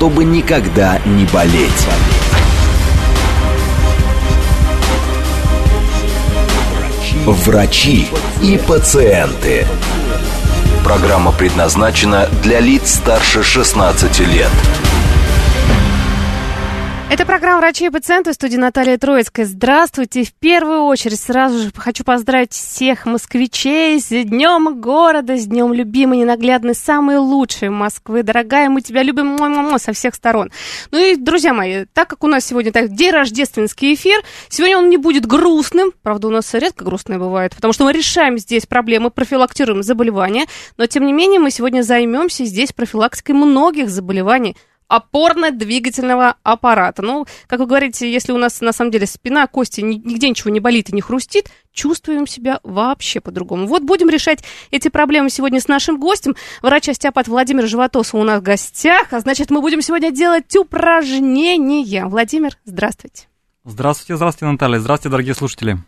чтобы никогда не болеть. Врачи и пациенты. Программа предназначена для лиц старше 16 лет. Это программа «Врачи и пациенты» в студии Наталья Троицкая. Здравствуйте. В первую очередь сразу же хочу поздравить всех москвичей с Днем города, с Днем любимой, ненаглядной, самой лучшей Москвы. Дорогая, мы тебя любим -мо -мо, со всех сторон. Ну и, друзья мои, так как у нас сегодня так, день рождественский эфир, сегодня он не будет грустным. Правда, у нас редко грустное бывает, потому что мы решаем здесь проблемы, профилактируем заболевания. Но, тем не менее, мы сегодня займемся здесь профилактикой многих заболеваний – опорно-двигательного аппарата. Ну, как вы говорите, если у нас на самом деле спина, кости, нигде ничего не болит и не хрустит, чувствуем себя вообще по-другому. Вот будем решать эти проблемы сегодня с нашим гостем. Врач-остеопат Владимир Животосов у нас в гостях. А значит, мы будем сегодня делать упражнения. Владимир, здравствуйте. Здравствуйте, здравствуйте, Наталья. Здравствуйте, дорогие слушатели.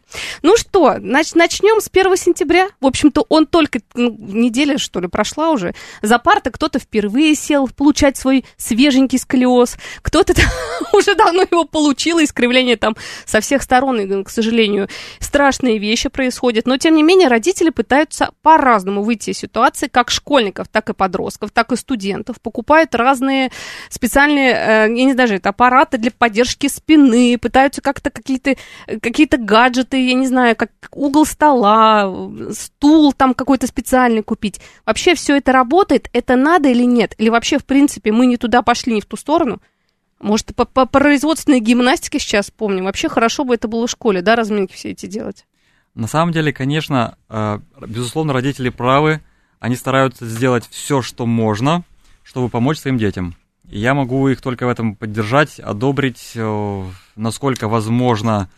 Ну что, нач- начнем с 1 сентября. В общем-то, он только ну, неделя, что ли, прошла уже. За парты кто-то впервые сел получать свой свеженький сколиоз, кто-то уже давно его получил, искривление там со всех сторон, и, к сожалению, страшные вещи происходят. Но, тем не менее, родители пытаются по-разному выйти из ситуации, как школьников, так и подростков, так и студентов. Покупают разные специальные, э, я не знаю, это аппараты для поддержки спины, пытаются пытаются как-то какие-то какие гаджеты, я не знаю, как угол стола, стул там какой-то специальный купить. Вообще все это работает, это надо или нет? Или вообще, в принципе, мы не туда пошли, не в ту сторону? Может, по, по производственной гимнастике сейчас помним. Вообще хорошо бы это было в школе, да, разминки все эти делать? На самом деле, конечно, э, безусловно, родители правы. Они стараются сделать все, что можно, чтобы помочь своим детям. И я могу их только в этом поддержать, одобрить, э, насколько возможно,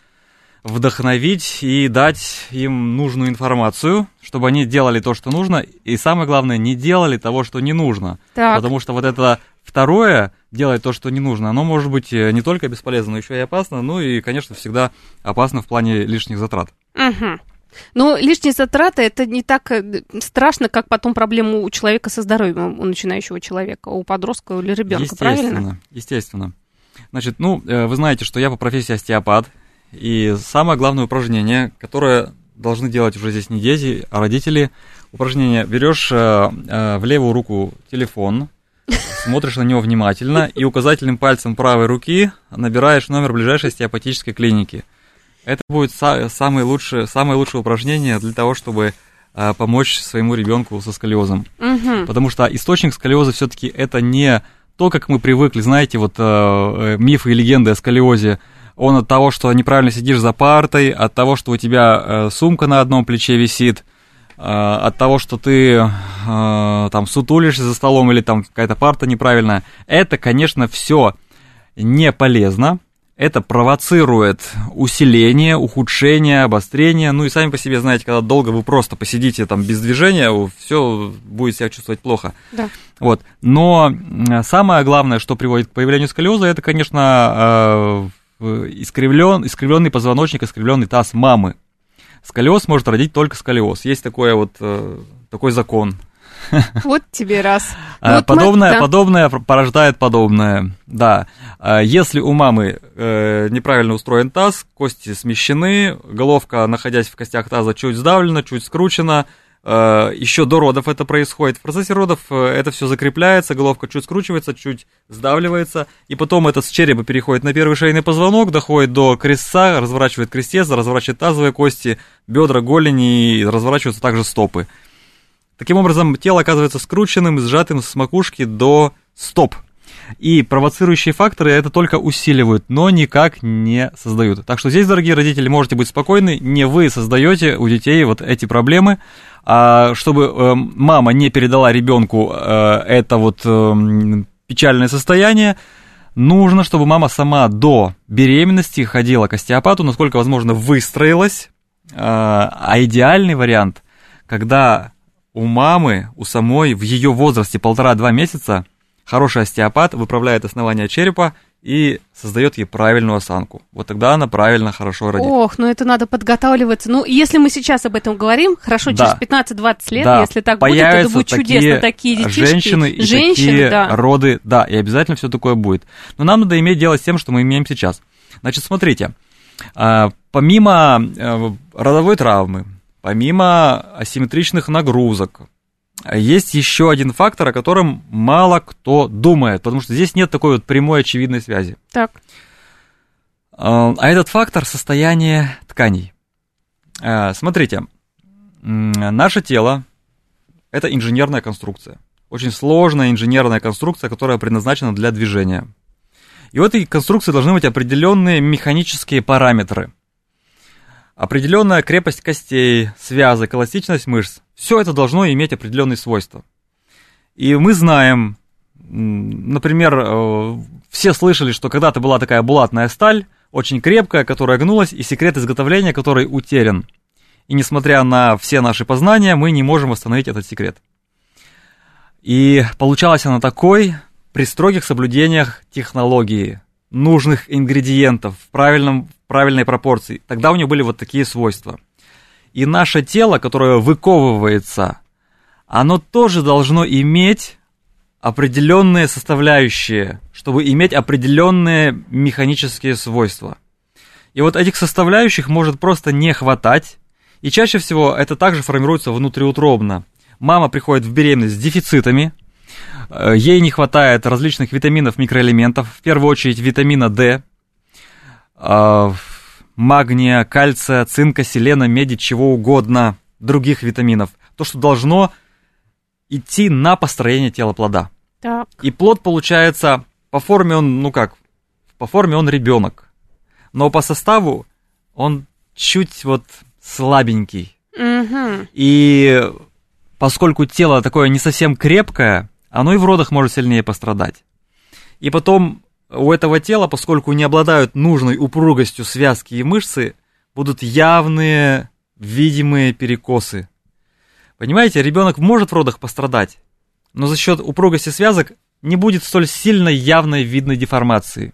вдохновить и дать им нужную информацию, чтобы они делали то, что нужно, и самое главное, не делали того, что не нужно. Так. Потому что вот это второе, делать то, что не нужно, оно может быть э, не только бесполезно, но еще и опасно, ну и, конечно, всегда опасно в плане лишних затрат. Угу. Но лишние затраты это не так э, страшно, как потом проблему у человека со здоровьем, у начинающего человека, у подростка или ребенка, правильно? Естественно. Значит, ну, э, вы знаете, что я по профессии остеопат, и самое главное упражнение, которое должны делать уже здесь не дети, а родители, упражнение, берешь э, в левую руку телефон, смотришь на него внимательно и указательным пальцем правой руки набираешь номер ближайшей остеопатической клиники – это будет самое лучшее, самое лучшее упражнение для того, чтобы а, помочь своему ребенку со сколиозом. Угу. Потому что источник сколиоза все-таки это не то, как мы привыкли, знаете, вот э, мифы и легенды о сколиозе. Он от того, что неправильно сидишь за партой, от того, что у тебя э, сумка на одном плече висит, э, от того, что ты э, там сутулишься за столом или там какая-то парта неправильная. Это, конечно, все не полезно, это провоцирует усиление, ухудшение, обострение. Ну и сами по себе знаете, когда долго вы просто посидите там без движения, все будет себя чувствовать плохо. Да. Вот. Но самое главное, что приводит к появлению сколиоза, это, конечно, э, искривлен, искривленный позвоночник, искривленный таз мамы. Сколиоз может родить только сколиоз. Есть такое вот, э, такой закон Вот тебе раз. А, вот подобное, мы, да. подобное порождает подобное, да. А, если у мамы э, неправильно устроен таз, кости смещены, головка, находясь в костях таза, чуть сдавлена, чуть скручена, э, еще до родов это происходит. В процессе родов э, это все закрепляется, головка чуть скручивается, чуть сдавливается, и потом это с черепа переходит на первый шейный позвонок, доходит до крестца, разворачивает крестец, разворачивает тазовые кости, бедра, голени, и разворачиваются также стопы. Таким образом, тело оказывается скрученным сжатым с макушки до стоп. И провоцирующие факторы это только усиливают, но никак не создают. Так что здесь, дорогие родители, можете быть спокойны, не вы создаете у детей вот эти проблемы, а чтобы э, мама не передала ребенку э, это вот э, печальное состояние, нужно, чтобы мама сама до беременности ходила к остеопату, насколько возможно, выстроилась. А, а идеальный вариант, когда у мамы, у самой в ее возрасте полтора-два месяца хороший остеопат выправляет основание черепа и создает ей правильную осанку. Вот тогда она правильно, хорошо родит. Ох, ну это надо подготавливаться. Ну, если мы сейчас об этом говорим, хорошо, Да. через 15-20 лет, Да, если так будет, появятся это будет чудесно. такие детишки. женщины и Женщины, такие да. роды, да, и обязательно все такое будет. Но нам надо иметь дело с тем, что мы имеем сейчас. Значит, смотрите, а, помимо э, родовой травмы, помимо асимметричных нагрузок, есть еще один фактор, о котором мало кто думает, потому что здесь нет такой вот прямой очевидной связи. Так. А а этот фактор состояние тканей. А, Смотрите, наше тело – это инженерная конструкция. Очень сложная инженерная конструкция, которая предназначена для движения. И у этой конструкции должны быть определенные механические параметры. Определенная крепость костей, связок, эластичность мышц. Все это должно иметь определенные свойства. И мы знаем, например, э, все слышали, что когда-то была такая булатная сталь, очень крепкая, которая гнулась, и секрет изготовления которой утерян. И несмотря на все наши познания, мы не можем восстановить этот секрет. И получалась она такой при строгих соблюдениях технологии, нужных ингредиентов в, правильном, правильной пропорции. Тогда у нее были вот такие свойства. И наше тело, которое выковывается, оно тоже должно иметь определенные составляющие, чтобы иметь определенные механические свойства. И вот этих составляющих может просто не хватать, и чаще всего это также формируется внутриутробно. Мама приходит в беременность с дефицитами, э, ей не хватает различных витаминов, микроэлементов, в первую очередь витамина D, магния, кальция, цинка, селена, меди, чего угодно, других витаминов. То, что должно идти на построение тела плода. Так. И плод получается, по форме он, ну как, по форме он ребенок. Но по составу он чуть вот слабенький. Мгм. И поскольку тело такое не совсем крепкое, оно и в родах может сильнее пострадать. И потом у этого тела, поскольку не обладают нужной упругостью связки и мышцы, будут явные, видимые перекосы. Понимаете, ребенок может в родах пострадать, но за счет упругости связок не будет столь сильно явной видной деформации.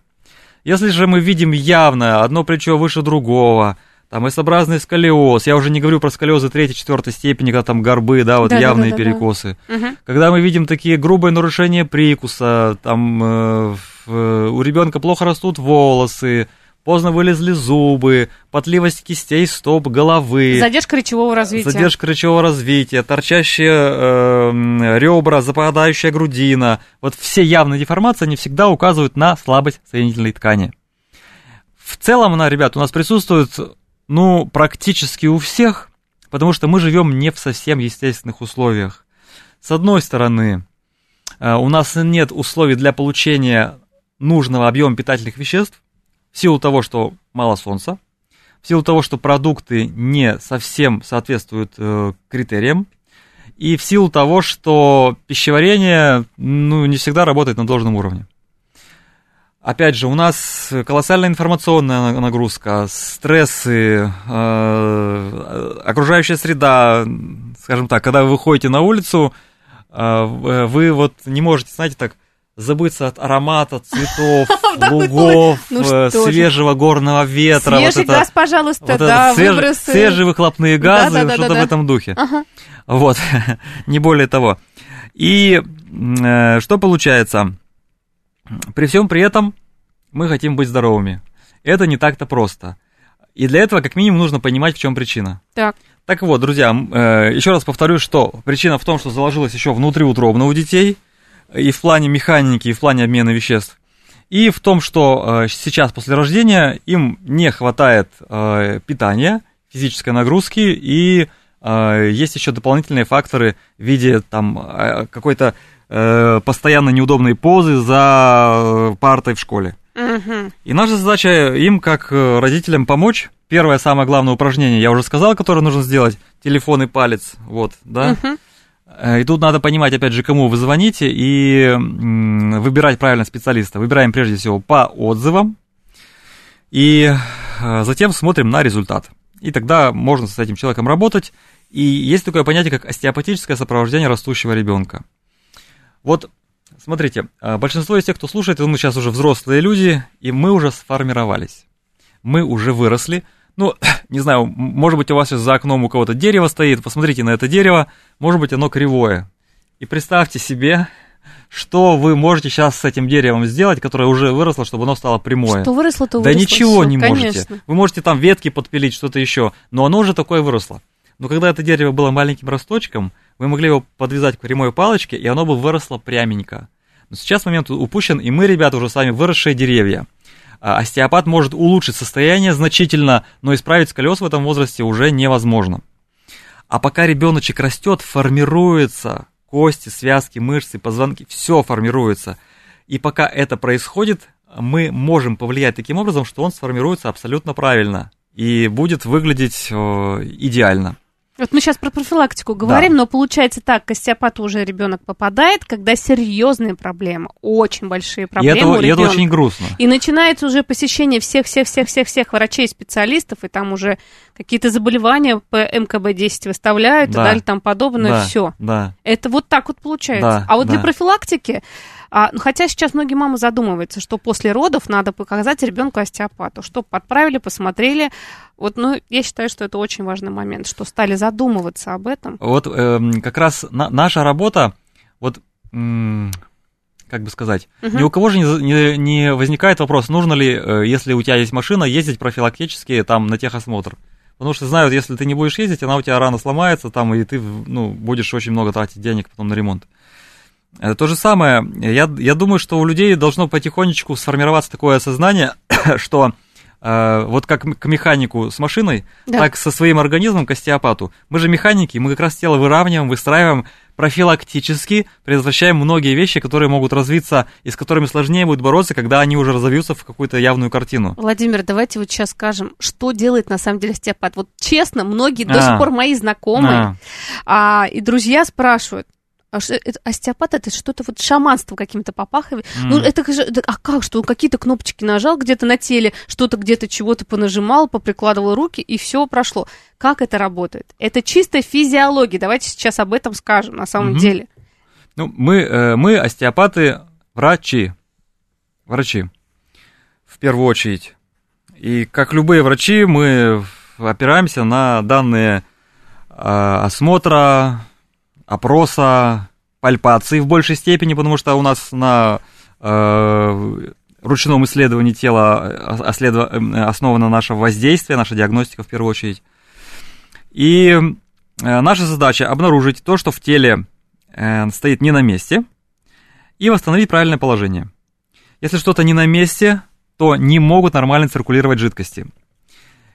Если же мы видим явно одно плечо выше другого, там S-образный сколиоз, я уже не говорю про сколиозы третьей, четвертой степени, когда там горбы, да, вот Да-да-да-да-да. явные перекосы. Мгм. Когда мы видим такие грубые нарушения прикуса, там э, у ребенка плохо растут волосы, поздно вылезли зубы, потливость кистей, стоп, головы. Задержка речевого развития. Задержка речевого развития, торчащие э, ребра, западающая грудина. Вот все явные деформации, они всегда указывают на слабость соединительной ткани. В целом она, ребят, у нас присутствует, ну, практически у всех, потому что мы живем не в совсем естественных условиях. С одной стороны, э, у нас нет условий для получения нужного объема питательных веществ, в силу того, что мало солнца, в силу того, что продукты не совсем соответствуют э, критериям, и в силу того, что пищеварение ну, не всегда работает на должном уровне. Опять же, у нас колоссальная информационная на- нагрузка, стрессы, э, окружающая среда, скажем так, когда вы выходите на улицу, э, вы вот не можете, знаете, так забыться от аромата цветов, лугов, Ну э, свежего горного ветра. Свежий газ, пожалуйста, да, выбросы. свежие выхлопные газы, что-то в этом духе. Вот, не более того. И э, что получается? При всем при этом мы хотим быть здоровыми. Это не так-то просто. И для этого, как минимум, нужно понимать, в чем причина. Так. Так вот, друзья, э, еще раз повторю, что причина в том, что заложилась еще внутриутробно у детей, и в плане механики, и в плане обмена веществ. И в том, что э, сейчас после рождения им не хватает э, питания, физической нагрузки, и э, есть еще дополнительные факторы в виде там какой-то постоянно неудобной позы за партой в школе. И наша задача им, как родителям, помочь. Первое, самое главное упражнение, я уже сказал, которое нужно сделать, телефон и палец, вот, да. Мгм. Э, и тут надо понимать, опять же, кому вы звоните и выбирать правильно специалиста. Выбираем прежде всего по отзывам и э, затем смотрим на результат. И тогда можно с этим человеком работать. И есть такое понятие, как остеопатическое сопровождение растущего ребенка. Вот, смотрите, э, большинство из тех, кто слушает, мы сейчас уже взрослые люди, и мы уже сформировались. Мы уже выросли, ну, не знаю, может быть, у вас сейчас за окном у кого-то дерево стоит, посмотрите на это дерево, может быть, оно кривое. И представьте себе, что вы можете сейчас с этим деревом сделать, которое уже выросло, чтобы оно стало прямое. Что выросло, то выросло. Да ничего всё, не конечно. можете. Вы можете там ветки подпилить, что-то еще, но оно уже такое выросло. Но когда это дерево было маленьким росточком, вы могли его подвязать к прямой палочке, и оно бы выросло пряменько. Но сейчас момент упущен, и мы, ребята, уже сами выросшие деревья. А, остеопат может улучшить состояние значительно, но исправить сколиоз в этом возрасте уже невозможно. А пока ребеночек растет, формируется кости, связки, мышцы, позвонки, все формируется. И пока это происходит, мы можем повлиять таким образом, что он сформируется абсолютно правильно и будет выглядеть э, идеально. Вот мы сейчас про профилактику говорим, да. но получается так, к остеопату уже ребенок попадает, когда серьезные проблемы, очень большие проблемы. И это, у и это очень грустно. И начинается уже посещение всех-всех-всех-всех-всех врачей-специалистов, и там уже какие-то заболевания по МКБ-10 выставляют да. и далее там подобное, да. все. Да. Это вот так вот получается. Да. А вот да. для профилактики а, ну, хотя сейчас многие мамы задумываются, что после родов надо показать ребенку остеопату, что подправили, посмотрели. Вот, ну, я считаю, что это очень важный момент, что стали задумываться об этом. Вот э, как раз на, наша работа, вот м- как бы сказать, угу. ни у кого же не, не, не возникает вопрос, нужно ли, э, если у тебя есть машина, ездить профилактически там на техосмотр. Потому что знают, если ты не будешь ездить, она у тебя рано сломается, там, и ты ну, будешь очень много тратить денег потом на ремонт. Это то же самое. Я, я думаю, что у людей должно потихонечку сформироваться такое осознание, что э, вот как к механику с машиной, да. так со своим организмом к остеопату. Мы же механики, мы как раз тело выравниваем, выстраиваем профилактически, предотвращаем многие вещи, которые могут развиться и с которыми сложнее будет бороться, когда они уже разовьются в какую-то явную картину. Владимир, давайте вот сейчас скажем, что делает на самом деле остеопат. Вот честно, многие а. до сих пор мои знакомые а. А, и друзья спрашивают, а остеопат это что-то вот шаманство каким-то попахивает. Mm. Ну, это же, а как, что он какие-то кнопочки нажал где-то на теле, что-то где-то чего-то понажимал, поприкладывал руки, и все прошло. Как это работает? Это чистая физиология. Давайте сейчас об этом скажем на самом mm-hmm. деле. Ну, мы, э, мы, остеопаты, врачи. Врачи. В первую очередь. И как любые врачи, мы опираемся на данные э, осмотра, опроса, пальпации в большей степени, потому что у нас на э, ручном исследовании тела оследов... Э, основано наше воздействие, наша диагностика в первую очередь. И э, наша задача обнаружить то, что в теле э, стоит не на месте, и восстановить правильное положение. Если что-то не на месте, то не могут нормально циркулировать жидкости.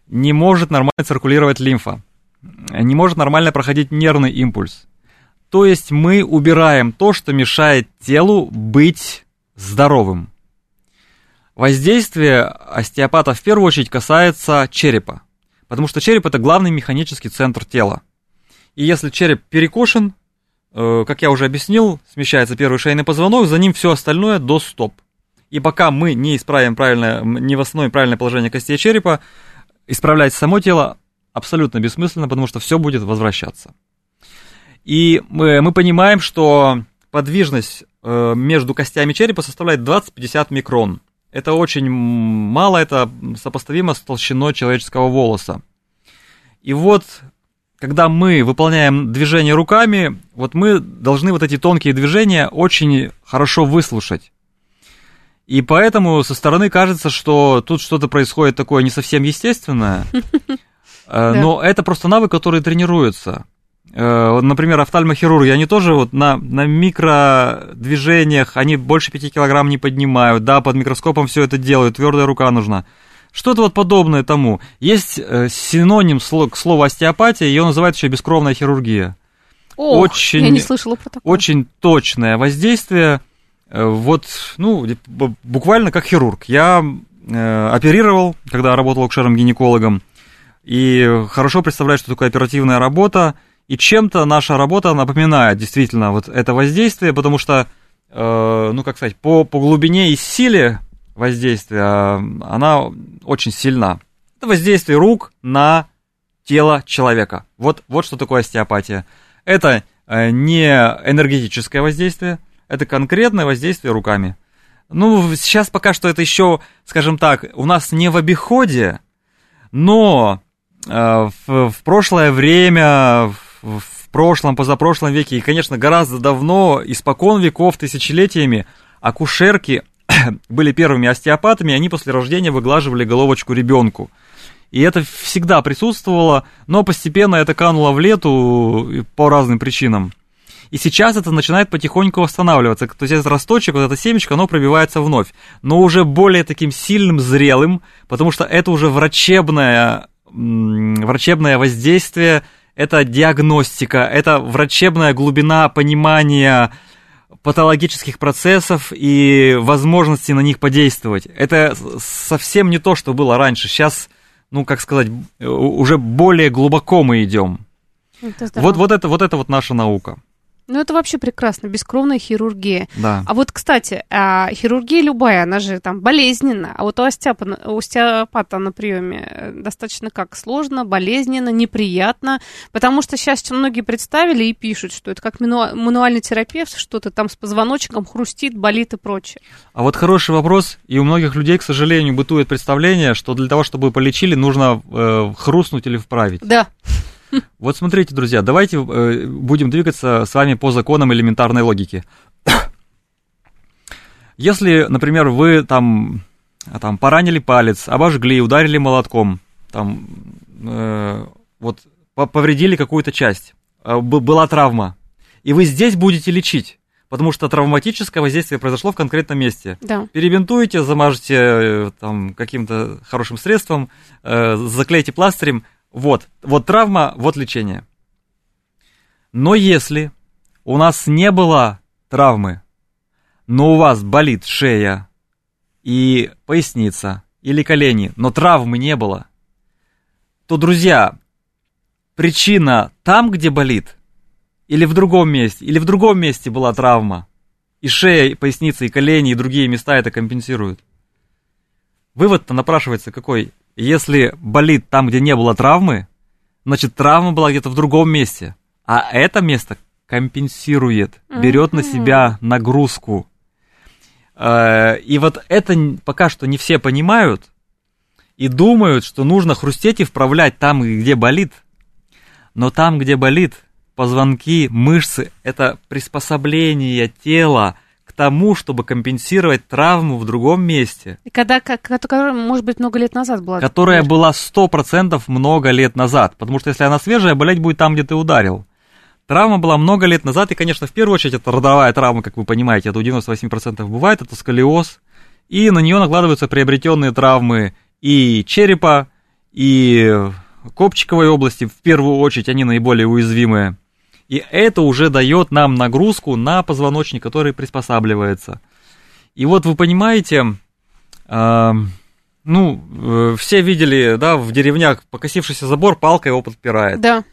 Не может нормально циркулировать лимфа. Не может нормально проходить нервный импульс то есть мы убираем то, что мешает телу быть здоровым. Воздействие остеопата в первую очередь касается черепа, потому что череп это главный механический центр тела. И если череп перекошен, э, как я уже объяснил, смещается первый шейный позвонок, за ним все остальное до стоп. И пока мы не исправим правильное, не восстановим правильное положение костей черепа, исправлять само тело абсолютно бессмысленно, потому что все будет возвращаться. И мы, мы понимаем, что подвижность э, между костями черепа составляет 20-50 микрон. Это очень мало, это сопоставимо с толщиной человеческого волоса. И вот, когда мы выполняем движение руками, вот мы должны вот эти тонкие движения очень хорошо выслушать. И поэтому со стороны кажется, что тут что-то происходит такое не совсем естественное, э, но это просто навык, который тренируется. Э, например, офтальмохирурги, они тоже вот на, на микродвижениях, они больше 5 килограмм не поднимают, да, под микроскопом все это делают, твердая рука нужна. Что-то вот подобное тому. Есть э, синоним к слову остеопатия, ее называют еще бескровная хирургия. Ох, очень, я не слышала про такое. Очень точное воздействие, э, вот, ну, буквально как хирург. Я оперировал, когда работал акушером-гинекологом, и хорошо представляю, что такое оперативная работа, И чем-то наша работа напоминает действительно вот это воздействие, потому что, э, ну как сказать, по, по глубине и силе воздействия она очень сильна. Это воздействие рук на тело человека. Вот, вот что такое остеопатия. Это э, не энергетическое воздействие, это конкретное воздействие руками. Ну, сейчас пока что это еще, скажем так, у нас не в обиходе, но э, в, в прошлое время, в, прошлом, позапрошлом веке, и, конечно, гораздо давно, испокон веков, тысячелетиями, акушерки были первыми остеопатами, и они после рождения выглаживали головочку ребенку. И это всегда присутствовало, но постепенно это кануло в лету по разным причинам. И сейчас это начинает потихоньку восстанавливаться. То есть этот росточек, вот это семечко, оно пробивается вновь. Но уже более таким сильным, зрелым, потому что это уже врачебное, врачебное воздействие, это диагностика, это врачебная глубина понимания патологических процессов и возможности на них подействовать. Это совсем не то, что было раньше. Сейчас, ну, как сказать, уже более глубоко мы идем. Вот, вот, это, вот это вот наша наука. Ну, это вообще прекрасно, бескровная хирургия. Да. А вот, кстати, а, хирургия любая, она же там болезненна. А вот у, остеопа, у остеопата на приеме э, достаточно как сложно, болезненно, неприятно. Потому что сейчас многие представили и пишут, что это как мануальный терапевт, что-то там с позвоночником хрустит, болит и прочее. А вот хороший вопрос. И у многих людей, к сожалению, бытует представление, что для того, чтобы полечили, нужно э, хрустнуть или вправить. Да. Вот смотрите, друзья, давайте э, будем двигаться с вами по законам элементарной логики. Если, например, вы там, там поранили палец, обожгли, ударили молотком, там, э, вот повредили какую-то часть, э, была травма, и вы здесь будете лечить, потому что травматическое воздействие произошло в конкретном месте. Да. Перебинтуете, замажете э, там каким-то хорошим средством, э, заклейте пластырем, вот, вот травма, вот лечение. Но если у нас не было травмы, но у вас болит шея и поясница или колени, но травмы не было, то, друзья, причина там, где болит, или в другом месте, или в другом месте была травма, и шея, и поясница, и колени, и другие места это компенсируют. Вывод-то напрашивается какой? Если болит там, где не было травмы, значит травма была где-то в другом месте. А это место компенсирует, берет на себя нагрузку. Э, и вот это пока что не все понимают и думают, что нужно хрустеть и вправлять там, где болит. Но там, где болит, позвонки, мышцы, это приспособление тела тому, чтобы компенсировать травму в другом месте. И когда, которая, может быть, много лет назад была. Которая была 100% много лет назад. Потому что если она свежая, болеть будет там, где ты ударил. Травма была много лет назад, и, конечно, в первую очередь, это родовая травма, как вы понимаете, это у 98% бывает, это сколиоз, и на нее накладываются приобретенные травмы и черепа, и копчиковой области, в первую очередь, они наиболее уязвимые. И это уже дает нам нагрузку на позвоночник, который приспосабливается. И вот вы понимаете, э, ну, э, все видели, да, в деревнях покосившийся забор, палка его подпирает. Да.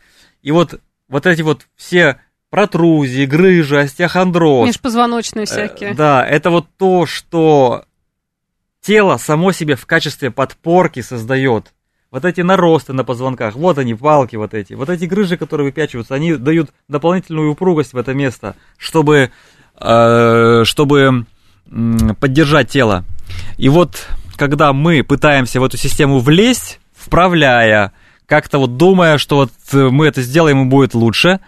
И вот, вот эти вот все протрузии, грыжи, остеохондроз. Межпозвоночные всякие. Э, да, это вот то, что тело само себе в качестве подпорки создает вот эти наросты на позвонках, вот они, палки вот эти, вот эти грыжи, которые выпячиваются, они дают дополнительную упругость в это место, чтобы, э, чтобы поддержать тело. И вот, когда мы пытаемся в эту систему влезть, вправляя, как-то вот думая, что вот мы это сделаем и будет лучше,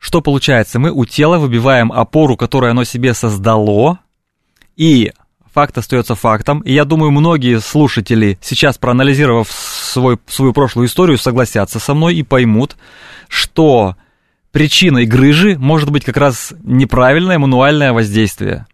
что получается? Мы у тела выбиваем опору, которую оно себе создало, и факт остается фактом. И я думаю, многие слушатели, сейчас проанализировав свой, свою прошлую историю, согласятся со мной и поймут, что причиной грыжи может быть как раз неправильное мануальное воздействие.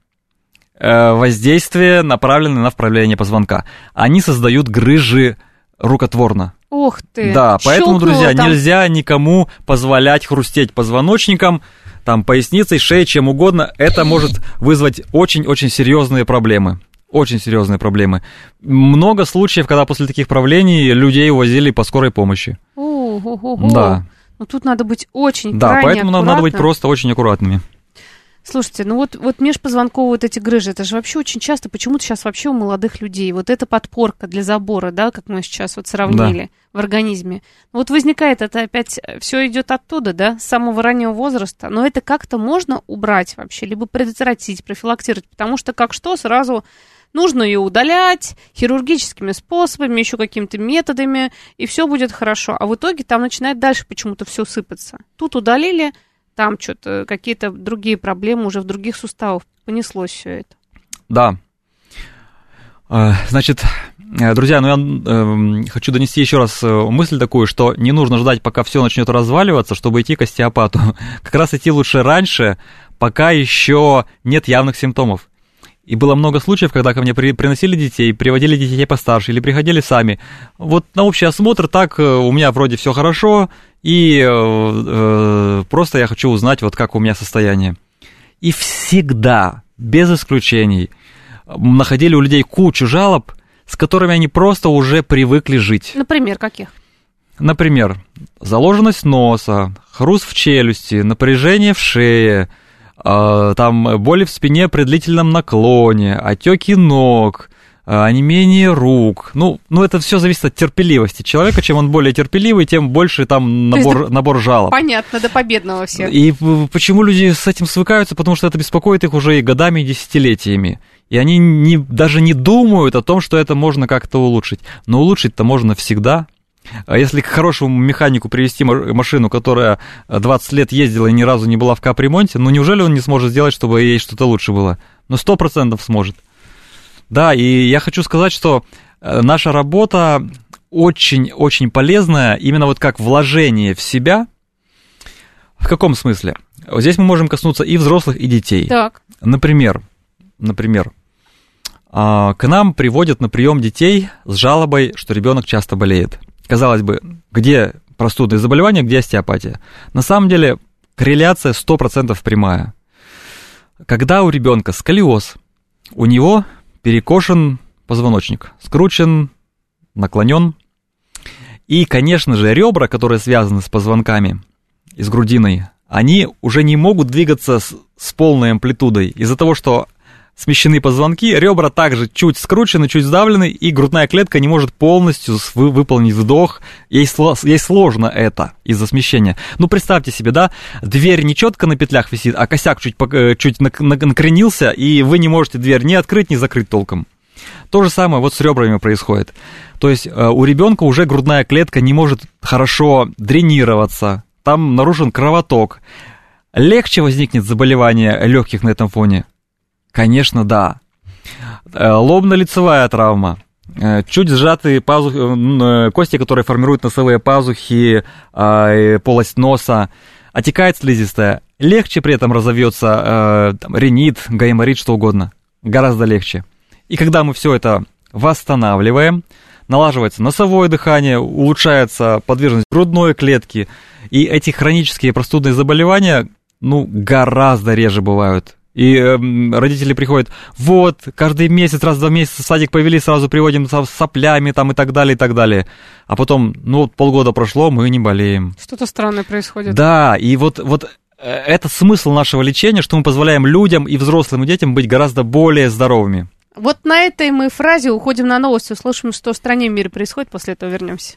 Э, воздействие, направленное на вправление позвонка. Они создают грыжи рукотворно. Ух ты! Да, поэтому, друзья, там... нельзя никому позволять хрустеть позвоночником, там, поясницей, шеей, чем угодно, это может вызвать очень-очень серьезные проблемы. Очень серьезные проблемы. Много случаев, когда после таких правлений людей увозили по скорой помощи. У-ху-ху-ху. Да. Ну, тут надо быть очень Да, поэтому нам надо быть просто очень аккуратными. Слушайте, ну вот, вот межпозвонковые вот эти грыжи, это же вообще очень часто, почему-то сейчас вообще у молодых людей, вот эта подпорка для забора, да, как мы сейчас вот сравнили в организме, вот возникает это опять, все идет оттуда, да, с самого раннего возраста, но это как-то можно убрать вообще, либо предотвратить, профилактировать, потому что как что, сразу нужно ее удалять хирургическими способами, еще какими-то методами, и все будет хорошо. А в итоге там начинает дальше почему-то все сыпаться. Тут удалили, там что-то какие-то другие проблемы уже в других суставах. Понеслось все это. Да. Э, Значит, э, друзья, ну я эм, хочу донести еще раз э, мысль такую, что не нужно ждать, пока все начнет разваливаться, чтобы идти к остеопату. Как раз идти лучше раньше, пока еще нет явных симптомов. И было много случаев, когда ко мне при- приносили детей, приводили детей постарше или приходили сами. Вот на общий осмотр так э, у меня вроде все хорошо, и э, просто я хочу узнать, вот как у меня состояние. И всегда, без исключений, находили у людей кучу жалоб, с которыми они просто уже привыкли жить. Например, каких? Например, заложенность носа, хруст в челюсти, напряжение в шее, э, там боли в спине при длительном наклоне, отеки ног, э, онемение рук. Ну, ну, это все зависит от терпеливости человека. Чем он более терпеливый, тем больше там То есть набор, набор жалоб. Понятно, до победного всех. И почему люди с этим свыкаются? Потому что это беспокоит их уже и годами, и десятилетиями. И они не, даже не думают о том, что это можно как-то улучшить. Но улучшить-то можно всегда. А если к хорошему механику привести ма- машину, которая 20 лет ездила и ни разу не была в капремонте, ну неужели он не сможет сделать, чтобы ей что-то лучше было? Ну, сто процентов сможет. Да, и я хочу сказать, что э, наша работа очень-очень полезная, именно вот как вложение в себя. В каком смысле? Вот Здесь мы можем коснуться и взрослых, и детей. Так, Например, например, а, к нам приводят на прием детей с жалобой, что ребенок часто болеет. Казалось бы, где простудные заболевания, где остеопатия? На самом деле корреляция 100% прямая. Когда у ребенка сколиоз, у него перекошен позвоночник, скручен, наклонен. И, конечно же, ребра, которые связаны с позвонками и с грудиной, они уже не могут двигаться с, с полной амплитудой из-за того, что смещены позвонки, ребра также чуть скручены, чуть сдавлены, и грудная клетка не может полностью вы- выполнить вдох. Ей, сло- ей сложно это из-за смещения. Ну, представьте себе, да, дверь не четко на петлях висит, а косяк чуть, э, чуть нак- нак- накренился, и вы не можете дверь ни открыть, ни закрыть толком. То же самое вот с ребрами происходит. То есть э, у ребенка уже грудная клетка не может хорошо дренироваться, там нарушен кровоток. Легче возникнет заболевание легких на этом фоне? Конечно, да. Э, Лобно-лицевая травма. Э, Чуть сжатые пазухи, э, кости, которые формируют носовые пазухи, а, полость носа, отекает слизистая. Легче при этом разовьется там, ринит, гайморит, что угодно. Гораздо легче. И когда мы все это восстанавливаем, налаживается носовое дыхание, улучшается подвижность грудной клетки, и эти хронические простудные заболевания, ну, гораздо реже бывают. И эм, родители приходят, вот, каждый месяц, раз в два месяца в садик повели, сразу приводим с соплями там и так далее, и так далее. А потом, ну, вот полгода прошло, мы не болеем. что-то странное происходит. Да, и вот, вот э, это смысл нашего лечения, что мы позволяем людям и взрослым и детям быть гораздо более здоровыми. Вот на этой мы фразе уходим на новости, услышим, что в стране и в мире происходит, после этого вернемся.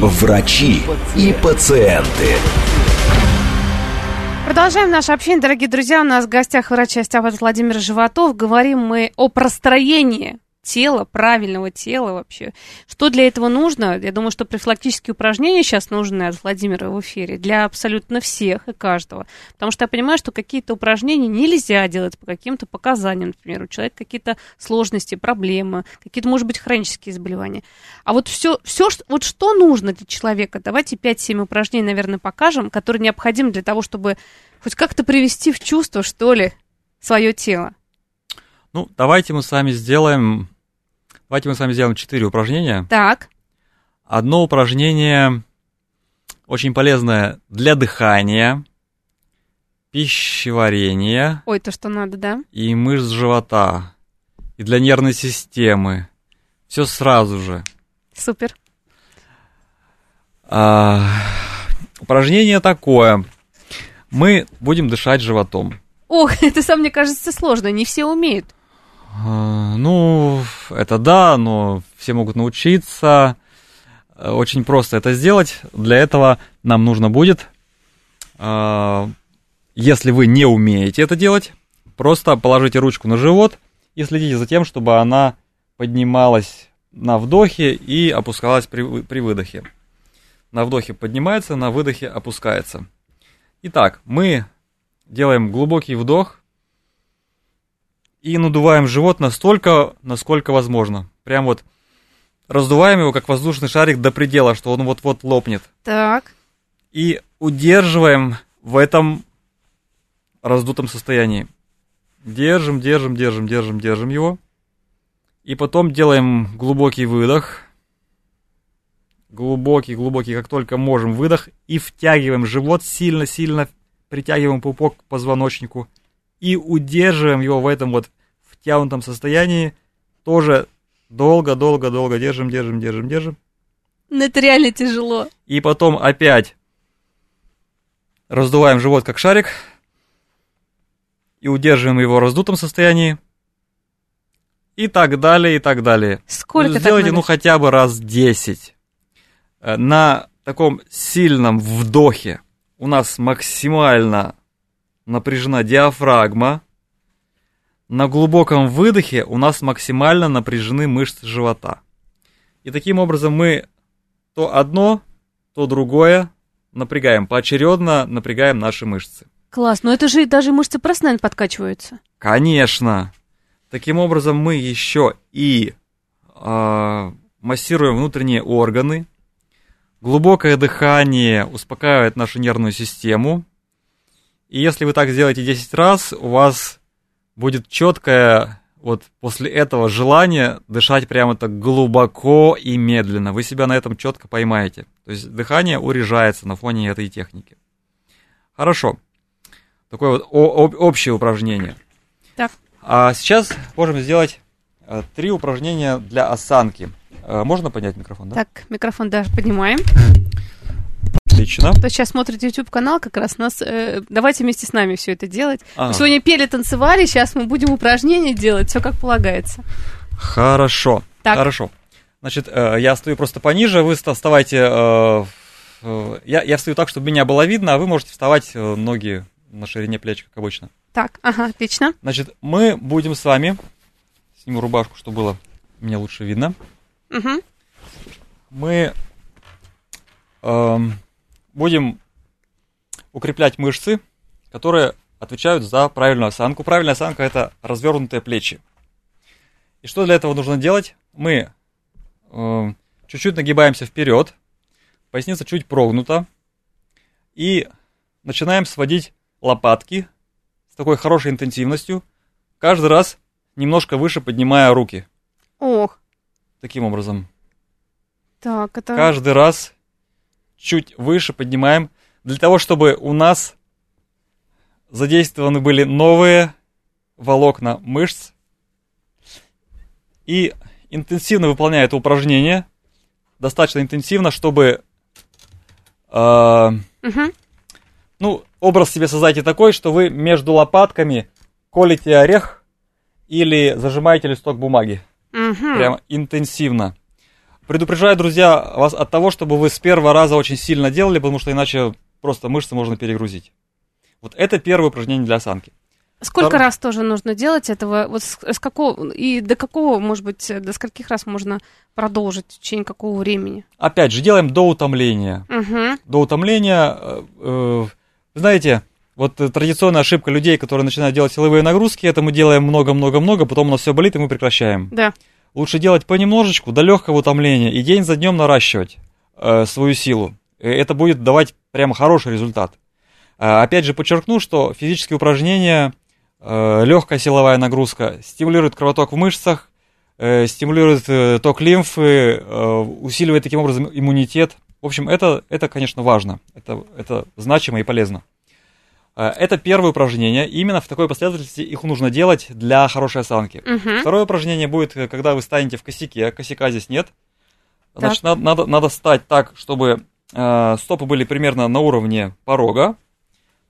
Врачи и пациенты. Продолжаем наше общение, дорогие друзья. У нас в гостях врач-остеопат Владимир Животов. Говорим мы о простроении тела, правильного тела вообще. Что для этого нужно? Я думаю, что профилактические упражнения сейчас нужны от Владимира в эфире для абсолютно всех и каждого. Потому что я понимаю, что какие-то упражнения нельзя делать по каким-то показаниям. Например, у человека какие-то сложности, проблемы, какие-то, может быть, хронические заболевания. А вот все, все вот что нужно для человека? Давайте 5-7 упражнений, наверное, покажем, которые необходимы для того, чтобы хоть как-то привести в чувство, что ли, свое тело. Ну, давайте мы с вами сделаем Давайте мы с вами сделаем четыре упражнения. Так. Одно упражнение очень полезное для дыхания, пищеварения. Ой, то, что надо, да? И мышц живота, и для нервной системы. Все сразу же. Супер. А, упражнение такое. Мы будем дышать животом. Ох, это сам мне кажется сложно, не все умеют. А, это да, но все могут научиться. Очень просто это сделать. Для этого нам нужно будет, а, если вы не умеете это делать, просто положите ручку на живот и следите за тем, чтобы она поднималась на вдохе и опускалась при, при выдохе. На вдохе поднимается, на выдохе опускается. Итак, мы делаем глубокий вдох и надуваем живот настолько, насколько возможно. Прям вот раздуваем его, как воздушный шарик до предела, что он вот-вот лопнет. Так. И удерживаем в этом раздутом состоянии. Держим, держим, держим, держим, держим его. И потом делаем глубокий выдох. Глубокий, глубокий, как только можем, выдох. И втягиваем живот, сильно-сильно притягиваем пупок к позвоночнику и удерживаем его в этом вот втянутом состоянии. Тоже долго-долго-долго держим, держим, держим, держим. Но ну, это реально тяжело. И потом опять раздуваем живот как шарик и удерживаем его в раздутом состоянии. И так далее, и так далее. Сколько ну, Сделайте, ну, хотя бы раз 10. Э, на таком сильном вдохе у нас максимально напряжена диафрагма. На глубоком выдохе у нас максимально напряжены мышцы живота. И таким образом мы то одно, то другое напрягаем, поочередно напрягаем наши мышцы. Класс, но это же даже мышцы просто, наверное, подкачиваются. Конечно. Таким образом мы еще и э, массируем внутренние органы. Глубокое дыхание успокаивает нашу нервную систему. И если вы так сделаете 10 раз, у вас будет четкое вот после этого желание дышать прямо так глубоко и медленно. Вы себя на этом четко поймаете. То есть дыхание урежается на фоне этой техники. Хорошо. Такое вот общее упражнение. Так. А сейчас можем сделать э, три упражнения для осанки. Э, можно поднять микрофон, да? Так, микрофон, да, поднимаем. Отлично. Кто сейчас смотрит YouTube канал, как раз нас. Э, давайте вместе с нами все это делать. Мы сегодня пели, танцевали, сейчас мы будем упражнения делать, все как полагается. Хорошо. Так. Хорошо. Значит, э, я стою просто пониже, вы вставайте. Э, э, я, я встаю так, чтобы меня было видно, а вы можете вставать э, ноги на ширине плеч, как обычно. Так, ага, отлично. Значит, мы будем с вами. Сниму рубашку, чтобы было мне лучше видно. Угу. Мы. Эм, будем укреплять мышцы, которые отвечают за правильную осанку. Правильная осанка – это развернутые плечи. И что для этого нужно делать? Мы э, чуть-чуть нагибаемся вперед, поясница чуть прогнута, и начинаем сводить лопатки с такой хорошей интенсивностью, каждый раз немножко выше поднимая руки. Ох. Таким образом. Так, это... Каждый раз чуть выше поднимаем, для того, чтобы у нас задействованы были новые волокна мышц. И интенсивно выполняя это упражнение, достаточно интенсивно, чтобы... Э, угу. Ну, образ себе создайте такой, что вы между лопатками колите орех или зажимаете листок бумаги. Угу. Прямо интенсивно. Предупреждаю, друзья, вас от того, чтобы вы с первого раза очень сильно делали, потому что иначе просто мышцы можно перегрузить. Вот это первое упражнение для осанки. Сколько Втор- раз тоже нужно делать этого? Вот с, с какого и до какого, может быть, э, до скольких раз можно продолжить в течение какого времени? Опять же, делаем до утомления. Угу. До утомления, э, э, знаете, вот э, традиционная ошибка людей, которые начинают делать силовые нагрузки, это мы делаем много-много-много, потом у нас все болит, и мы прекращаем. Да. Лучше делать понемножечку, до легкого утомления, и день за днем наращивать э, свою силу. Э, Это будет давать прямо хороший результат. Э, Опять же, подчеркну, что физические упражнения, легкая силовая нагрузка стимулирует кровоток в мышцах, э, стимулирует э, ток лимфы, э, усиливает таким образом иммунитет. В общем, это, это конечно, важно. Это, это значимо и полезно. Э, Это первое упражнение. Именно в такой последовательности их нужно делать для хорошей осанки. Угу. Второе упражнение будет, э, когда вы станете в косяке. Косяка здесь нет. Значит, Так. надо, надо, стать так, чтобы э, стопы были примерно на уровне порога.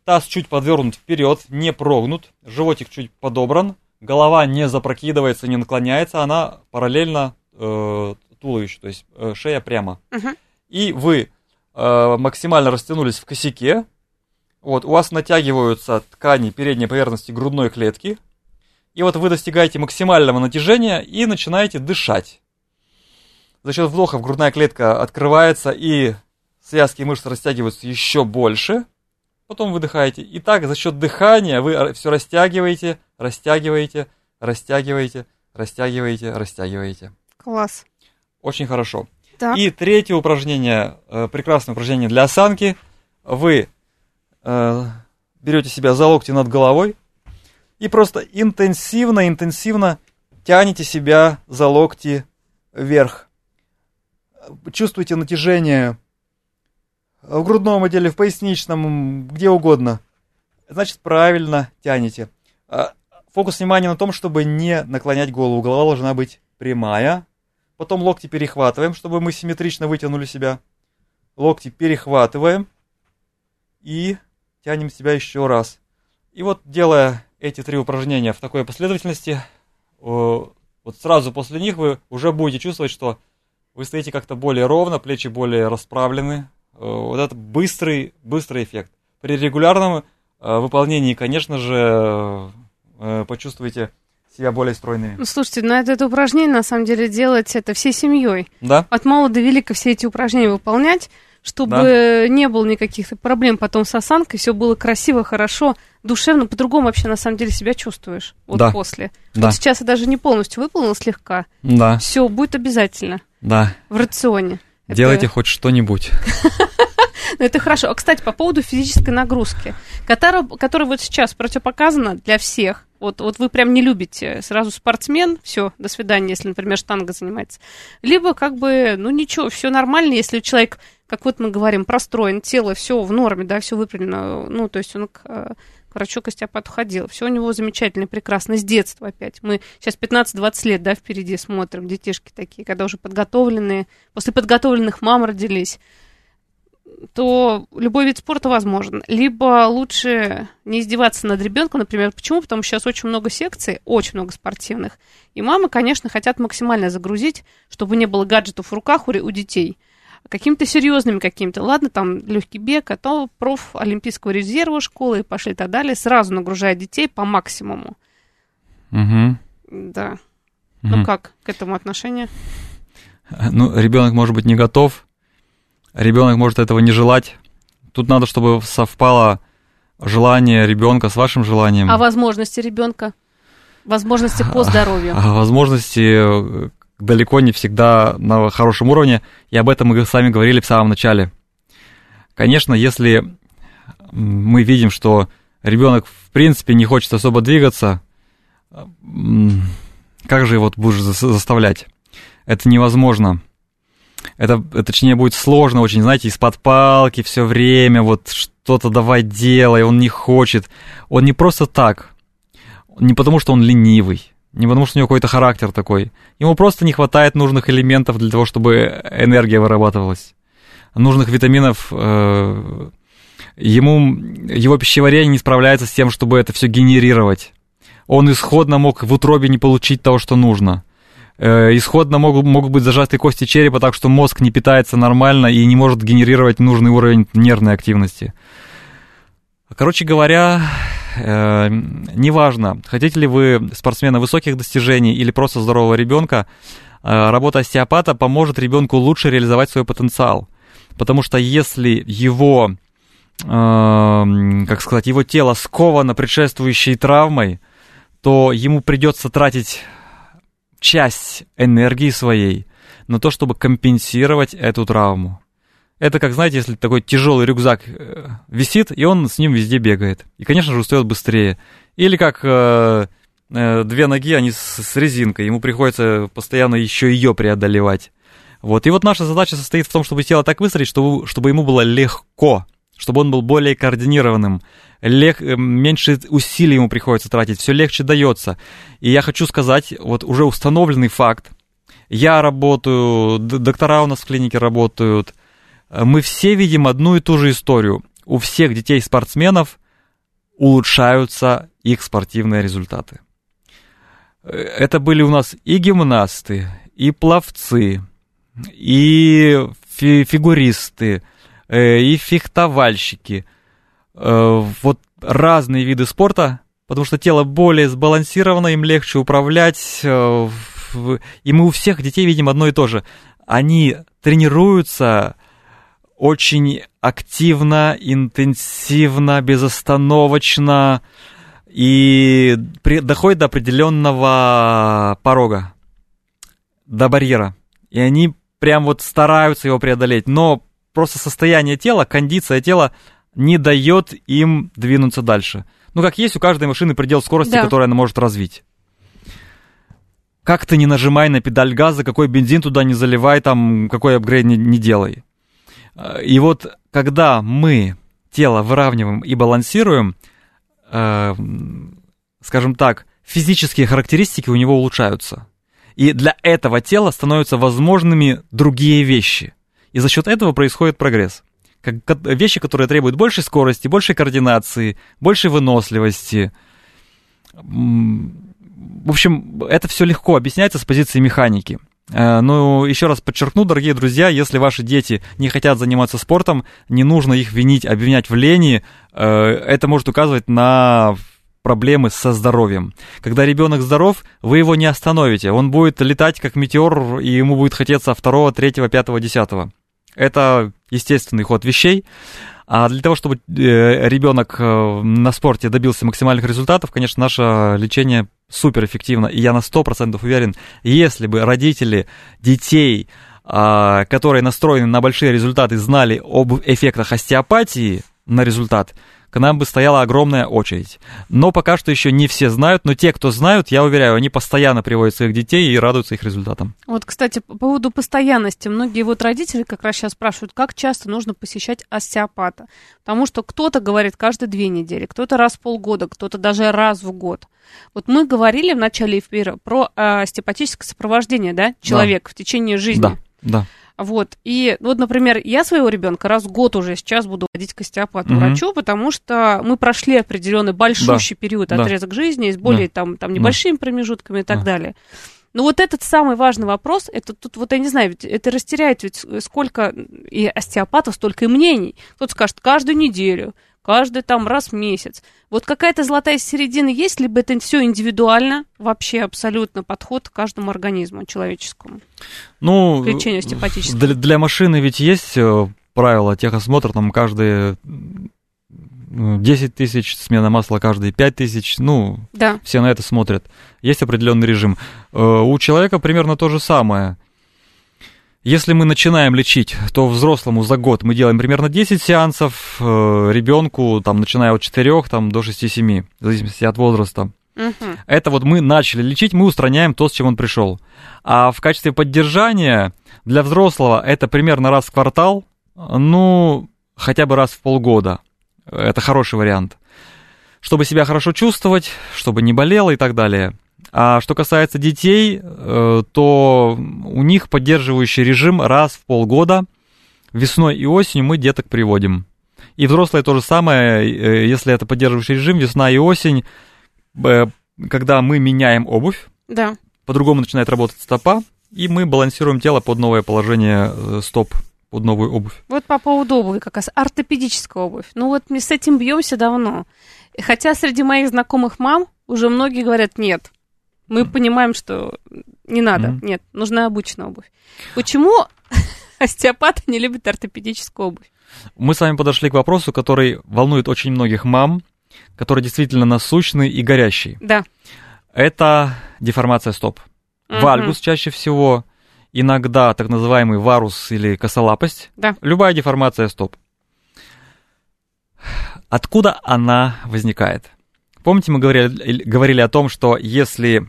Таз чуть подвернут вперед, не прогнут. Животик чуть подобран. Голова не запрокидывается, не наклоняется. Она параллельно э, туловищу, то есть э, шея прямо. Мгм. И вы э, максимально растянулись в косяке. Вот, у вас натягиваются ткани передней поверхности грудной клетки. И вот вы достигаете максимального натяжения и начинаете дышать. За счет вдохов грудная клетка открывается и связки и мышцы растягиваются еще больше. Потом выдыхаете. И так за счет дыхания вы все растягиваете, растягиваете, растягиваете, растягиваете, растягиваете. Класс. Очень хорошо. Так. И третье упражнение, э, прекрасное упражнение для осанки. Вы э, берете себя за локти над головой и просто интенсивно-интенсивно тянете себя за локти вверх. Чувствуете натяжение в грудном отделе, в поясничном, где угодно. Значит, правильно тянете. А, Фокус внимания на том, чтобы не наклонять голову. Голова должна быть прямая. Потом локти перехватываем, чтобы мы симметрично вытянули себя. Локти перехватываем. И тянем себя еще раз. И вот делая эти три упражнения в такой последовательности, вот сразу после них вы уже будете чувствовать, что вы стоите как-то более ровно, плечи более расправлены. Вот это быстрый, быстрый эффект. При регулярном э, выполнении, конечно же, э, почувствуете себя более стройными. Ну, слушайте, на это, это упражнение, на самом деле, делать это всей семьей. Да? От мала до велика все эти упражнения выполнять, чтобы не было никаких проблем потом с осанкой, все было красиво, хорошо, душевно, по-другому вообще на самом деле себя чувствуешь вот Да. после. Да. Вот сейчас я даже не полностью выполнила слегка. Да, Все, будет обязательно да. в рационе. Это- Делайте хоть что-нибудь. Ну, это хорошо. А, кстати, по поводу физической нагрузки, которая, которая вот сейчас противопоказана для всех. Вот, вот вы прям не любите сразу спортсмен, все, до свидания, если, например, штанга занимается. Либо как бы, ну ничего, все нормально, если человек, как вот мы говорим, простроен, тело, все в норме, да, все выпрямлено, ну, то есть он к, э, к врачу к остеопату все у него замечательно, прекрасно, с детства опять. Мы сейчас 15-20 лет, да, впереди смотрим, детишки такие, когда уже подготовленные, после подготовленных мам родились то любой вид спорта возможен. Либо лучше не издеваться над ребенком, например. Почему? Потому что сейчас очень много секций, очень много спортивных. И мамы, конечно, хотят максимально загрузить, чтобы не было гаджетов в руках у, у детей. Какими-то серьезными какими-то. Ладно, там легкий бег, а то проф Олимпийского резерва школы и пошли и так далее. Сразу нагружает детей по максимуму. Мгм. Да. Ну Мгм. как к этому отношение? Ну, ребенок может быть не готов, ребенок может этого не желать. Тут надо, чтобы совпало желание ребенка с вашим желанием. А возможности ребенка? Возможности по здоровью? А возможности э, далеко не всегда на хорошем уровне, и об этом мы с вами говорили в самом начале. Конечно, если мы видим, что ребенок в принципе не хочет особо двигаться, как же его будешь зас- заставлять? Это невозможно. Это, это, точнее, будет сложно очень, знаете, из-под палки все время, вот что-то давай делай, он не хочет. Он не просто так, не потому что он ленивый, не потому что у него какой-то характер такой. Ему просто не хватает нужных элементов для того, чтобы энергия вырабатывалась. Нужных витаминов. э, ему его пищеварение не справляется с тем, чтобы это все генерировать. Он исходно мог в утробе не получить того, что нужно. Э, исходно могут, могут быть зажаты кости черепа так, что мозг не питается нормально и не может генерировать нужный уровень нервной активности. Короче говоря, э, неважно, хотите ли вы спортсмена высоких достижений или просто здорового ребенка, э, работа остеопата поможет ребенку лучше реализовать свой потенциал. Потому что если его, э, как сказать, его тело сковано предшествующей травмой, то ему придется тратить часть энергии своей на то, чтобы компенсировать эту травму. Это как, знаете, если такой тяжелый рюкзак э, висит, и он с ним везде бегает. И, конечно же, устает быстрее. Или как э, э, две ноги, они с, с резинкой, ему приходится постоянно еще ее преодолевать. Вот. И вот наша задача состоит в том, чтобы тело так выстроить, чтобы, чтобы ему было легко, чтобы он был более координированным, лег, э, меньше усилий ему приходится тратить, все легче дается. И я хочу сказать, вот уже установленный факт, я работаю, доктора у нас в клинике работают, мы все видим одну и ту же историю. У всех детей-спортсменов улучшаются их спортивные результаты. Это были у нас и гимнасты, и пловцы, и фигуристы, э, и фехтовальщики. Э, вот разные виды спорта, потому что тело более сбалансировано, им легче управлять. Э, и мы у всех детей видим одно и то же. Они тренируются очень активно, интенсивно, безостановочно и при, доходит до определенного порога, до барьера. И они прям вот стараются его преодолеть, но просто состояние тела, кондиция тела не дает им двинуться дальше. Ну, как есть у каждой машины предел скорости, да. которую она может развить. Как ты не нажимай на педаль газа, какой бензин туда не заливай, там, какой апгрейд не, не делай. И вот когда мы тело выравниваем и балансируем, э, скажем так, физические характеристики у него улучшаются. И для этого тела становятся возможными другие вещи. И за счет этого происходит прогресс. Как, вещи, которые требуют большей скорости, большей координации, большей выносливости. В общем, это все легко объясняется с позиции механики. Э, ну, еще раз подчеркну, дорогие друзья, если ваши дети не хотят заниматься спортом, не нужно их винить, обвинять в лени. Э, это может указывать на проблемы со здоровьем. Когда ребенок здоров, вы его не остановите. Он будет летать как метеор, и ему будет хотеться второго, третьего, пятого, десятого. Это естественный ход вещей. А для того, чтобы э, ребенок на спорте добился максимальных результатов, конечно, наше лечение суперэффективно. И я на 100% уверен, если бы родители детей, а, которые настроены на большие результаты, знали об эффектах остеопатии на результат, к нам бы стояла огромная очередь. Но пока что еще не все знают, но те, кто знают, я уверяю, они постоянно приводят своих детей и радуются их результатам. Вот, кстати, по поводу постоянности. Многие вот родители как раз сейчас спрашивают, как часто нужно посещать остеопата. Потому что кто-то говорит каждые две недели, кто-то раз в полгода, кто-то даже раз в год. Вот мы говорили в начале эфира про э, остеопатическое сопровождение, да, человека да. в течение жизни. Да, да. Вот. И вот, например, я своего ребенка раз в год уже сейчас буду водить к остеопату угу. врачу, потому что мы прошли определенный большущий да. период, да. отрезок жизни, с более да. там, там небольшими да. промежутками и так да. далее. Но вот этот самый важный вопрос, это тут, вот я не знаю, ведь это растеряет ведь сколько и остеопатов, столько и мнений. Кто-то скажет, каждую неделю, каждый там раз в месяц. Вот какая-то золотая середина есть, либо это все индивидуально, вообще абсолютно подход к каждому организму человеческому? Ну, лечению для, для машины ведь есть э, правило техосмотра, там каждые 10 тысяч, смена масла каждые 5 тысяч, ну, да. все на это смотрят. Есть определенный режим. Э, у человека примерно то же самое. Если мы начинаем лечить, то взрослому за год мы делаем примерно 10 сеансов, э, ребенку, там, начиная от 4 там, до 6-7, в зависимости от возраста. Угу. Это вот мы начали лечить, мы устраняем то, с чем он пришел. А в качестве поддержания для взрослого это примерно раз в квартал, ну, хотя бы раз в полгода. Это хороший вариант. Чтобы себя хорошо чувствовать, чтобы не болело и так далее. А что касается детей, э, то у них поддерживающий режим раз в полгода. Весной и осенью мы деток приводим. И взрослые то же самое, э, если это поддерживающий режим, весна и осень, э, когда мы меняем обувь, да. по-другому начинает работать стопа, и мы балансируем тело под новое положение стоп под новую обувь. Вот по поводу обуви как раз, ортопедическая обувь. Ну вот мы с этим бьемся давно. Хотя среди моих знакомых мам уже многие говорят, нет, мы понимаем, что не надо, Мгм. нет, нужна обычная обувь. Почему остеопаты не любят ортопедическую обувь? Мы с вами подошли к вопросу, который волнует очень многих мам, который действительно насущный и горящий. Да. Это деформация стоп. Мгм. Вальгус чаще всего, иногда так называемый варус или косолапость. Да. Любая деформация стоп. Откуда она возникает? Помните, мы говорили, говорили о том, что если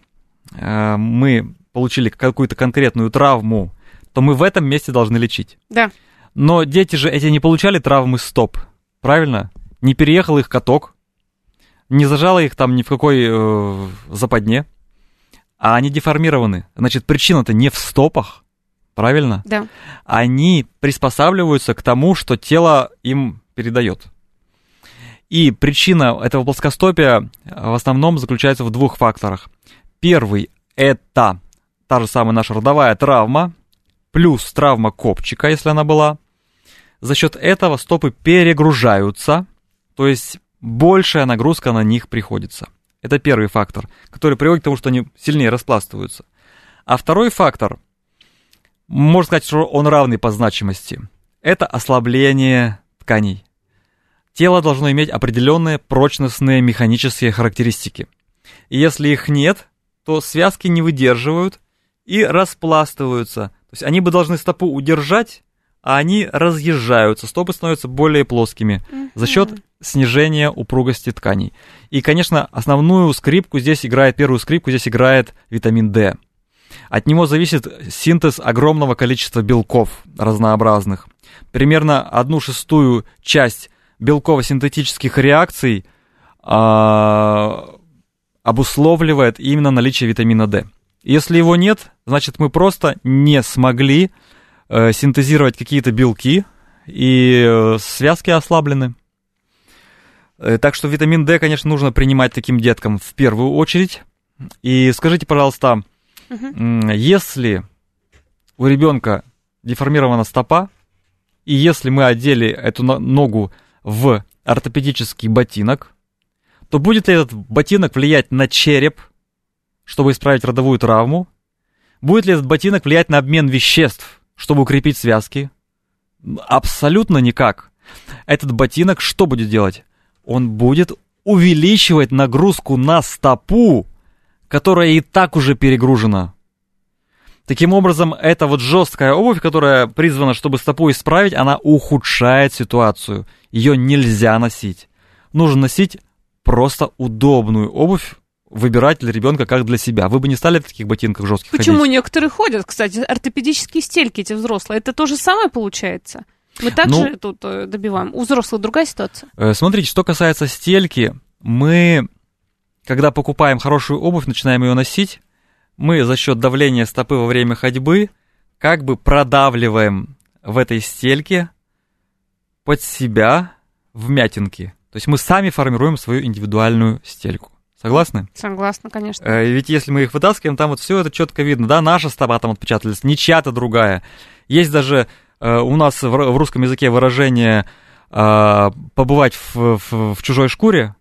мы получили какую-то конкретную травму, то мы в этом месте должны лечить. Да. Но дети же эти не получали травмы стоп, правильно? Не переехал их каток, не зажало их там ни в какой э, западне, а они деформированы. Значит, причина-то не в стопах, правильно? Да. Они приспосабливаются к тому, что тело им передает. И причина этого плоскостопия э, в основном заключается в двух факторах. Первый – это та же самая наша родовая травма, плюс травма копчика, если она была. За счет этого стопы перегружаются, то есть большая нагрузка на них приходится. Это первый фактор, который приводит к тому, что они сильнее распластываются. А второй фактор, можно сказать, что он равный по значимости, это ослабление тканей. Тело должно иметь определенные прочностные механические характеристики. И если их нет, то связки не выдерживают и распластываются. То есть они бы должны стопу удержать, а они разъезжаются, стопы становятся более плоскими за счет снижения упругости тканей. И, конечно, основную скрипку здесь играет, первую скрипку здесь играет витамин D. От него зависит синтез огромного количества белков разнообразных. Примерно одну шестую часть белково-синтетических реакций а, обусловливает именно наличие витамина D. Если его нет, значит мы просто не смогли э, синтезировать какие-то белки, и э, связки ослаблены. Э, Так что витамин D, конечно, нужно принимать таким деткам в первую очередь. И скажите, пожалуйста, м, если у ребенка деформирована стопа, и если мы одели эту но- ногу в ортопедический ботинок, то будет ли этот ботинок влиять на череп, чтобы исправить родовую травму? Будет ли этот ботинок влиять на обмен веществ, чтобы укрепить связки? Абсолютно никак. Этот ботинок что будет делать? Он будет увеличивать нагрузку на стопу, которая и так уже перегружена. Таким образом, эта вот жесткая обувь, которая призвана, чтобы стопу исправить, она ухудшает ситуацию. Ее нельзя носить. Нужно носить просто удобную обувь, выбирать для ребенка как для себя. Вы бы не стали в таких ботинках жестких Почему ходить? некоторые ходят, кстати, ортопедические стельки эти взрослые? Это то же самое получается? Мы также Ну- тут э, добиваем. У взрослых другая ситуация. Э, Смотрите, что касается стельки, мы, когда покупаем хорошую обувь, начинаем ее носить, мы за счет давления стопы во время ходьбы как бы продавливаем в этой стельке под себя вмятинки. То есть мы сами формируем свою индивидуальную стельку. Согласны? Согласна, конечно. Э, Ведь если мы их вытаскиваем, там вот все это четко видно, да, наша стопа там отпечаталась, не чья-то другая. Есть даже э, у нас в, в русском языке выражение э, побывать в, в- в чужой шкуре,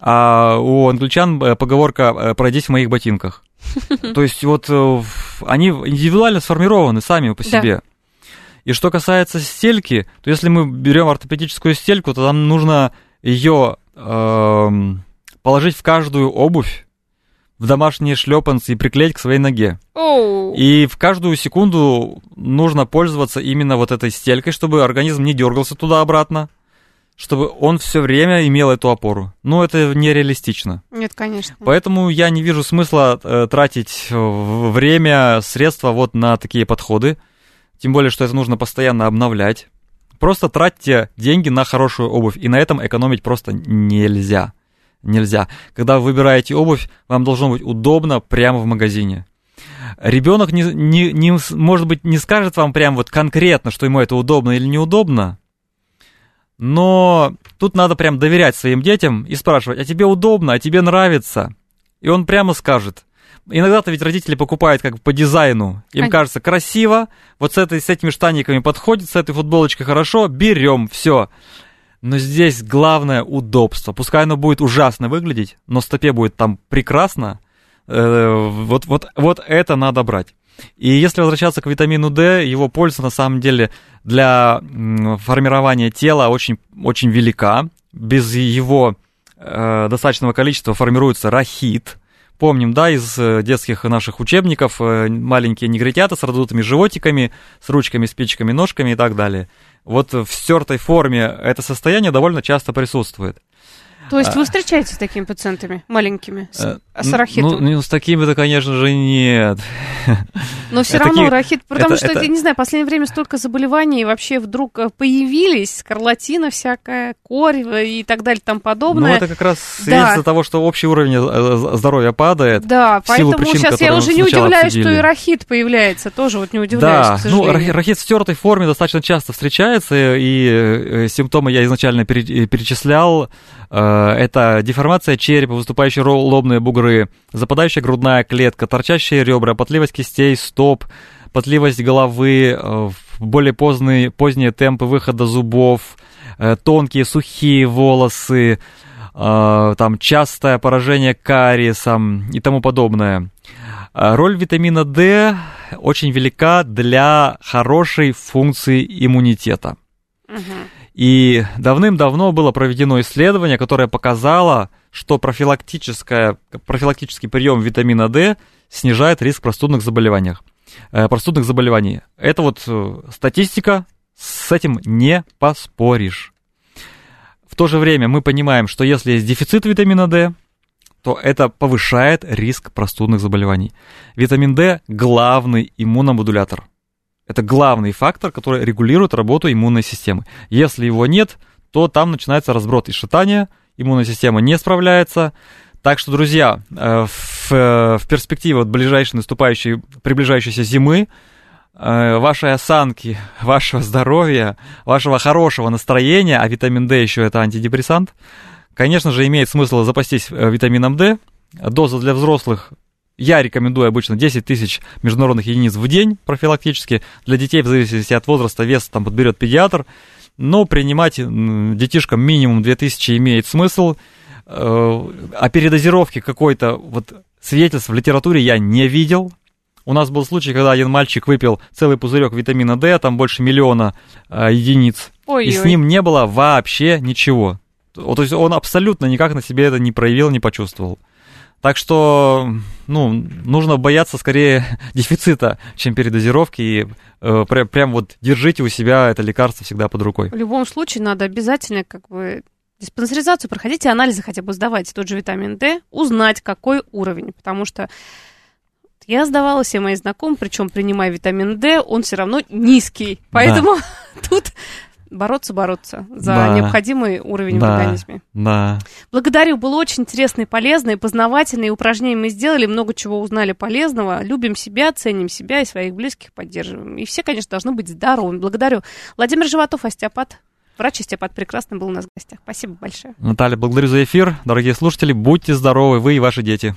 а у англичан э, поговорка э, пройдись в моих ботинках. То есть вот э, они индивидуально сформированы сами по Да. себе. И что касается стельки, то если мы берем ортопедическую стельку, то нам нужно ее эм, положить в каждую обувь, в домашние шлепанцы и приклеить к своей ноге. Оу. И в каждую секунду нужно пользоваться именно вот этой стелькой, чтобы организм не дергался туда-обратно, чтобы он все время имел эту опору. Ну, это нереалистично. Нет, конечно. Поэтому я не вижу смысла э, тратить э, время, средства вот на такие подходы. Тем более, что это нужно постоянно обновлять. Просто тратьте деньги на хорошую обувь, и на этом экономить просто нельзя. Нельзя. Когда вы выбираете обувь, вам должно быть удобно прямо в магазине. Ребенок, не, не, не может быть, не скажет вам прям вот конкретно, что ему это удобно или неудобно, но тут надо прям доверять своим детям и спрашивать, а тебе удобно, а тебе нравится? И он прямо скажет. Иногда-то ведь родители покупают как бы по дизайну. Им Конечно. кажется красиво, вот с, этой, с этими штаниками подходит, с этой футболочкой хорошо, берем, все. Но здесь главное удобство. Пускай оно будет ужасно выглядеть, но стопе будет там прекрасно. Э, вот, вот, вот это надо брать. И если возвращаться к витамину D, его польза на самом деле для формирования тела очень, очень велика. Без его э, достаточного количества формируется рахит. Помним, да, из э, детских наших учебников э, маленькие негритята с раздутыми животиками, с ручками, спичками, ножками и так далее. Вот в стертой форме это состояние довольно часто присутствует. То есть вы встречаетесь с такими пациентами маленькими, с, Э, с рахитом? Ну, ну, с такими-то, конечно же, нет. Но все это равно такие- рахит, потому это- что, это- я не знаю, в последнее время столько заболеваний вообще вдруг э, появились, скарлатина всякая, корь э, и так далее, там Ну, подобное. это как раз Да. свидетельство того, что общий уровень э, здоровья падает. Да, поэтому причин, сейчас я уже не удивляюсь, что и рахит появляется, тоже вот не удивляюсь, Да, к ну, сожалению. рахит в стертой форме достаточно часто встречается, и э, симптомы я изначально пере- э, перечислял. Э, это деформация черепа, выступающие лобные бугры, западающая грудная клетка, торчащие ребра, потливость кистей, стоп, потливость головы, э, более поздние, поздние темпы выхода зубов, э, тонкие сухие волосы, там частое поражение кариесом и тому подобное. Роль витамина D очень велика для хорошей функции иммунитета. Мгм. И давным-давно было проведено исследование, которое показало, что профилактический прием витамина D снижает риск простудных заболеваний. простудных заболеваний. Это вот э, статистика, с этим не поспоришь. В то же время мы понимаем, что если есть дефицит витамина D, то это повышает риск простудных заболеваний. Витамин D – главный иммуномодулятор. Это главный фактор, который регулирует работу иммунной системы. Если его нет, то там начинается разброд и шатание, иммунная система не справляется. Так что, друзья, э, в, э, в перспективе вот ближайшей наступающей, приближающейся зимы, э, вашей осанки, вашего здоровья, вашего хорошего настроения, а витамин D еще это антидепрессант, конечно же, имеет смысл запастись витамином D. Доза для взрослых я рекомендую обычно 10 тысяч международных единиц в день профилактически. Для детей, в зависимости от возраста, вес там подберет педиатр. Но принимать детишкам минимум 2000 имеет смысл. Э, О передозировке какой-то вот свидетельств в литературе я не видел. У нас был случай, когда один мальчик выпил целый пузырек витамина D, там больше миллиона э, единиц, Ой-ой. и с ним не было вообще ничего. То есть он абсолютно никак на себе это не проявил, не почувствовал. Так что, ну, нужно бояться скорее дефицита, чем передозировки. И э, пря- прям вот держите у себя это лекарство всегда под рукой. В любом случае надо обязательно как бы диспансеризацию проходите, анализы хотя бы сдавайте, тот же витамин D, узнать, какой уровень, потому что я сдавала все мои знакомые, причем принимая витамин D, он все равно низкий, поэтому тут бороться, бороться за Да. необходимый уровень в Да. организме. Да. Благодарю, было очень интересно и полезно, и познавательно, и упражнения мы сделали, много чего узнали полезного. Любим себя, ценим себя и своих близких поддерживаем. И все, конечно, должны быть здоровыми. Благодарю. Владимир Животов, остеопат. Врач-остеопат прекрасно был у нас в гостях. Спасибо большое. Наталья, благодарю за эфир. Дорогие слушатели, будьте здоровы, вы и ваши дети.